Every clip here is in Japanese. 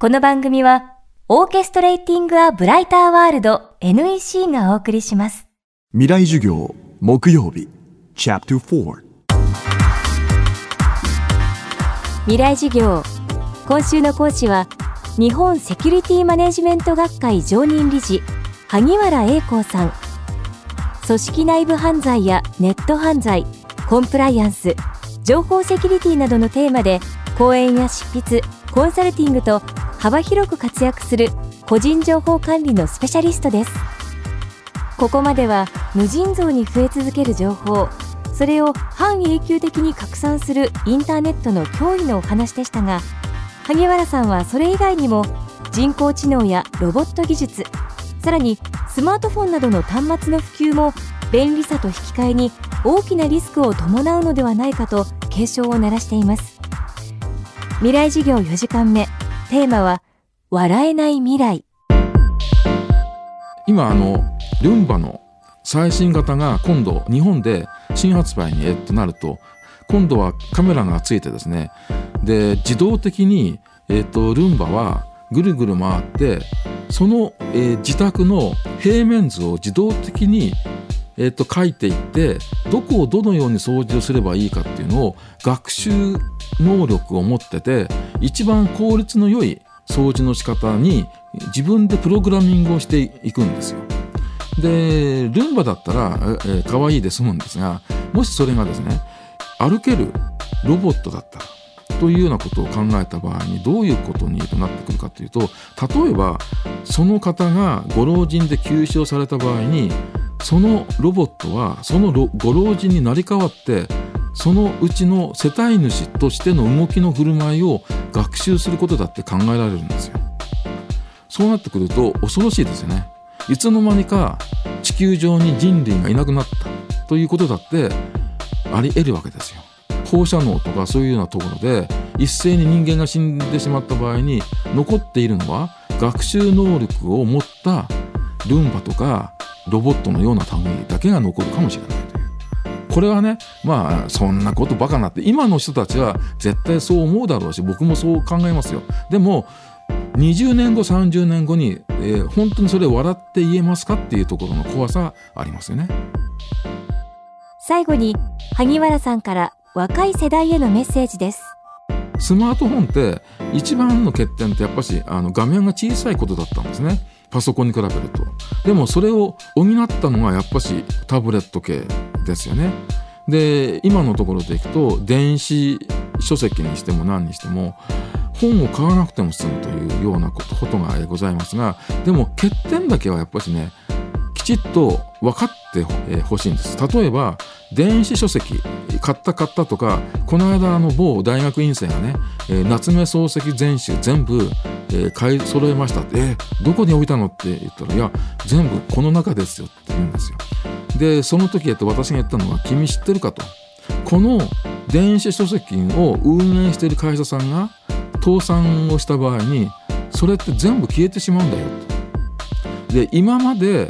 この番組は、オーケストレーティング・ア・ブライター・ワールド NEC がお送りします。未来授業木曜日 Chapter 4未来授業。今週の講師は日本セキュリティマネジメント学会常任理事萩原英光さん。組織内部犯罪やネット犯罪コンプライアンス情報セキュリティなどのテーマで講演や執筆コンサルティングと幅広く活躍する個人情報管理のスペシャリストです。ここまでは無尽蔵に増え続ける情報それを半永久的に拡散するインターネットの脅威のお話でしたが萩原さんはそれ以外にも人工知能やロボット技術さらにスマートフォンなどの端末の普及も便利さと引き換えに大きなリスクを伴うのではないかと警鐘を鳴らしています。未来事業4時間目。テーマは笑えない未来。今あのルンバの最新型が今度日本で新発売にえっとなると今度はカメラがついてですね。で自動的に、えっとルンバはぐるぐる回ってその、えー自宅の平面図を自動的に、えっと書いていってどこをどのように掃除をすればいいかっていうのを学習能力を持ってて一番効率の良い掃除の仕方に自分でプログラミングをしていくんですよ。でルンバだったら、えー可愛いで済むんですがもしそれがですね歩けるロボットだったらというようなことを考えた場合にどういうことになってくるかというと例えばその方がご老人で休止をされた場合にそのロボットはそのご老人になり変わってそのうちの世帯主としての動きの振る舞いを学習することだって考えられるんですよ。そうなってくると恐ろしいですよね。いつの間にか地球上に人類がいなくなったということだってあり得るわけですよ。放射能とかそういうようなところで一斉に人間が死んでしまった場合に残っているのは学習能力を持ったルンバとかロボットのような類だけが残るかもしれない。これはねまあそんなことバカなって今の人たちは絶対そう思うだろうし僕もそう考えますよ。でも20年後30年後に、えー本当にそれを笑って言えますかっていうところの怖さありますよね。最後に萩原さんから若い世代へのメッセージですスマートフォンって一番の欠点ってやっぱしあの画面が小さいことだったんですねパソコンに比べると。でもそれを補ったのがやっぱしタブレット系ですよね。で今のところでいくと電子書籍にしても何にしても本を買わなくても済むというようなことがございますがでも欠点だけはやっぱしねきちっと分かってほしいんです。例えば電子書籍買った買ったとかこの間あの某大学院生がね、夏目漱石全集全部、えー買い揃えましたって「えーどこに置いたの?」って言ったら「いや全部この中ですよ」って言うんですよ。でその時えっと私が言ったのは「君知ってるか?」と。この電子書籍を運営している会社さんが倒産をした場合にそれって全部消えてしまうんだよと。で今まで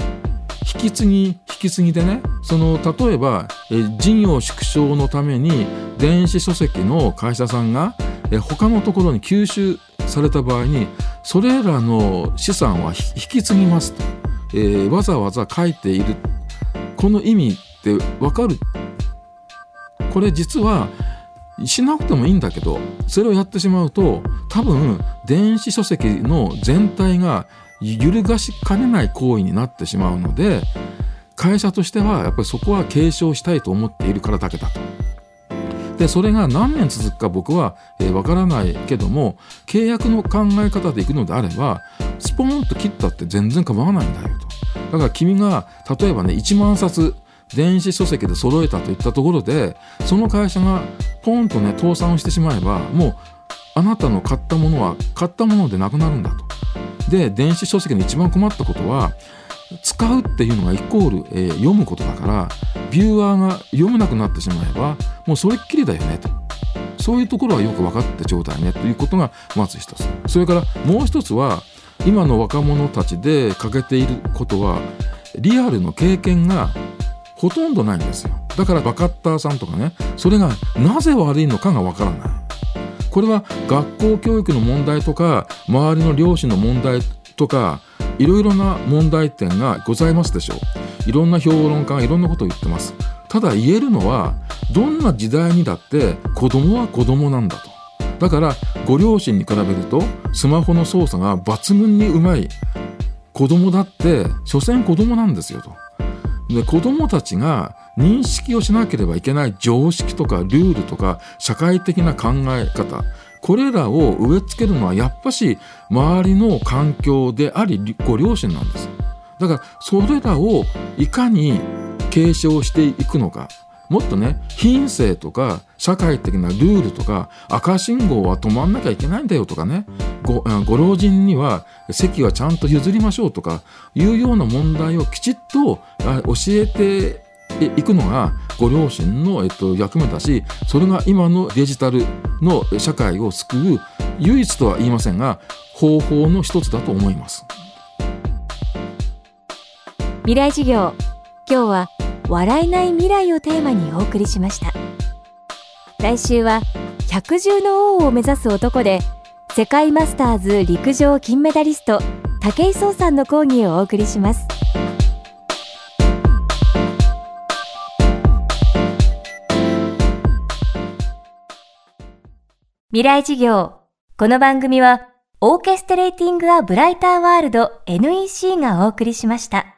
引き継ぎ引き継ぎでねその例えばえ事業縮小のために電子書籍の会社さんがえ他のところに吸収された場合にそれらの資産は引き継ぎますと、えーわざわざ書いている。この意味って分かる。これ実はしなくてもいいんだけどそれをやってしまうと多分電子書籍の全体が揺るがしかねない行為になってしまうので会社としてはやっぱりそこは継承したいと思っているからだけだと。でそれが何年続くか僕はわ、えーわからないけども契約の考え方でいくのであればスポーンと切ったって全然構わないんだよと。だから君が例えばね1万冊電子書籍で揃えたといったところでその会社がポンとね倒産をしてしまえばもうあなたの買ったものは買ったものでなくなるんだと。で電子書籍の一番困ったことは使うっていうのがイコール、えー読むことだからビューアーが読めなくなってしまえばもうそれっきりだよねと。そういうところはよく分かってちょうだいねということがまず一つ。それからもう一つは今の若者たちで欠けていることはリアルの経験がほとんどないんですよ。だからバカッターさんとかねそれがなぜ悪いのかがわからない。これは学校教育の問題とか周りの両親の問題とかいろいろな問題点がございますでしょう。いろんな評論家がいろんなことを言ってます。ただ言えるのはどんな時代にだって子供は子供なんだと。だからご両親に比べるとスマホの操作が抜群にうまい。子供だって所詮子供なんですよと。で子供たちが認識をしなければいけない常識とかルールとか社会的な考え方これらを植え付けるのはやっぱし周りの環境でありご両親なんです。だからそれらをいかに継承していくのかもっとね品性とか社会的なルールとか赤信号は止まんなきゃいけないんだよとかねごご老人には席はちゃんと譲りましょうとかいうような問題をきちっと教えていくのがご両親の、えっと、役目だしそれが今のデジタルの社会を救う唯一とは言いませんが方法の一つだと思います。未来授業今日は笑えない未来をテーマにお送りしました。来週は百獣の王を目指す男で世界マスターズ陸上金メダリスト武井壮さんの講義をお送りします。未来事業この番組はオーケストレーティング・ア・ブライター・ワールド NEC がお送りしました。